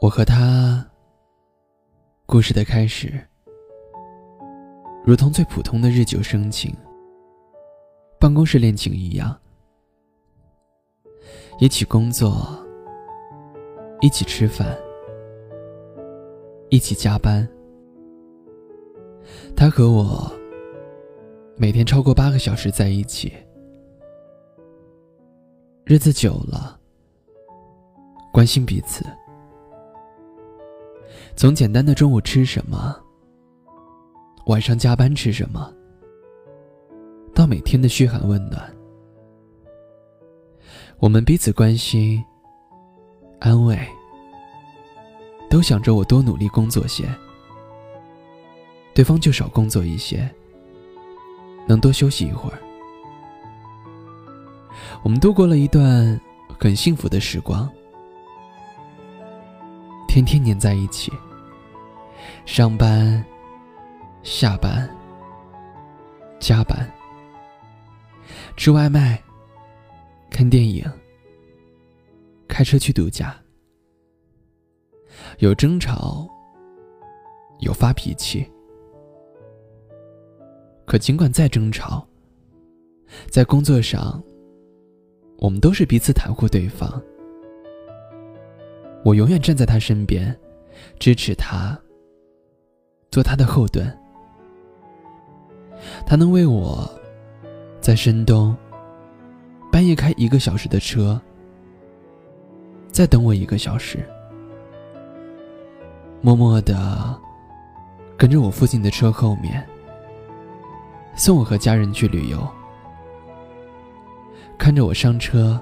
我和他故事的开始，如同最普通的日久生情、办公室恋情一样，一起工作，一起吃饭，一起加班。他和我每天超过八个小时在一起，日子久了，关心彼此。从简单的中午吃什么，晚上加班吃什么，到每天的嘘寒问暖，我们彼此关心、安慰，都想着我多努力工作些，对方就少工作一些，能多休息一会儿。我们度过了一段很幸福的时光，天天黏在一起。上班、下班、加班、吃外卖、看电影、开车去度假，有争吵，有发脾气。可尽管再争吵，在工作上，我们都是彼此袒护对方。我永远站在他身边，支持他。做他的后盾，他能为我，在深冬半夜开一个小时的车，再等我一个小时，默默的跟着我父亲的车后面，送我和家人去旅游，看着我上车，